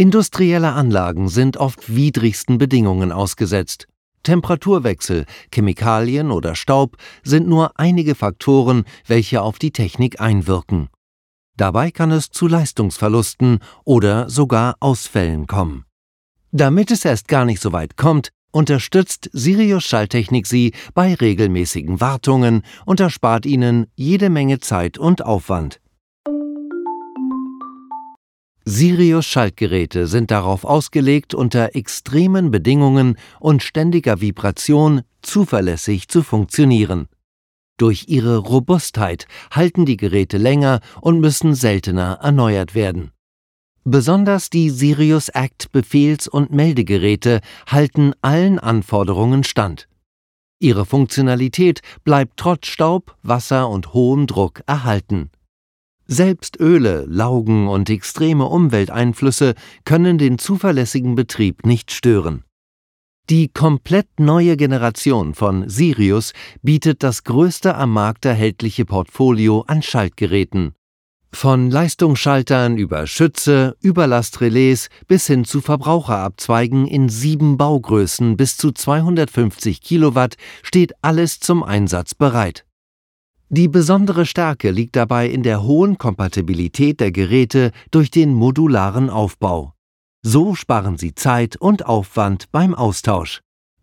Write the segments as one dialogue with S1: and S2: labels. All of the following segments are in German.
S1: Industrielle Anlagen sind oft widrigsten Bedingungen ausgesetzt. Temperaturwechsel, Chemikalien oder Staub sind nur einige Faktoren, welche auf die Technik einwirken. Dabei kann es zu Leistungsverlusten oder sogar Ausfällen kommen. Damit es erst gar nicht so weit kommt, unterstützt Sirius Schalltechnik Sie bei regelmäßigen Wartungen und erspart Ihnen jede Menge Zeit und Aufwand. Sirius Schaltgeräte sind darauf ausgelegt, unter extremen Bedingungen und ständiger Vibration zuverlässig zu funktionieren. Durch ihre Robustheit halten die Geräte länger und müssen seltener erneuert werden. Besonders die Sirius Act Befehls- und Meldegeräte halten allen Anforderungen stand. Ihre Funktionalität bleibt trotz Staub, Wasser und hohem Druck erhalten. Selbst Öle, Laugen und extreme Umwelteinflüsse können den zuverlässigen Betrieb nicht stören. Die komplett neue Generation von Sirius bietet das größte am Markt erhältliche Portfolio an Schaltgeräten. Von Leistungsschaltern über Schütze, Überlastrelais bis hin zu Verbraucherabzweigen in sieben Baugrößen bis zu 250 Kilowatt steht alles zum Einsatz bereit. Die besondere Stärke liegt dabei in der hohen Kompatibilität der Geräte durch den modularen Aufbau. So sparen Sie Zeit und Aufwand beim Austausch.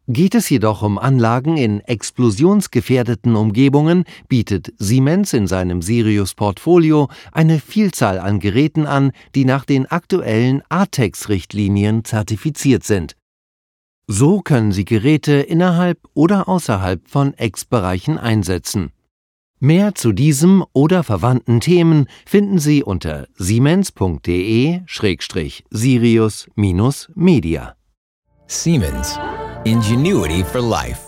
S1: Geht es jedoch um Anlagen in explosionsgefährdeten Umgebungen, bietet Siemens in seinem Sirius Portfolio eine Vielzahl an Geräten an, die nach den aktuellen ATEX-Richtlinien zertifiziert sind. So können Sie Geräte innerhalb oder außerhalb von Ex-Bereichen einsetzen. Mehr zu diesem oder verwandten Themen finden Sie unter siemens.de-sirius-media.
S2: Siemens. Ingenuity for life.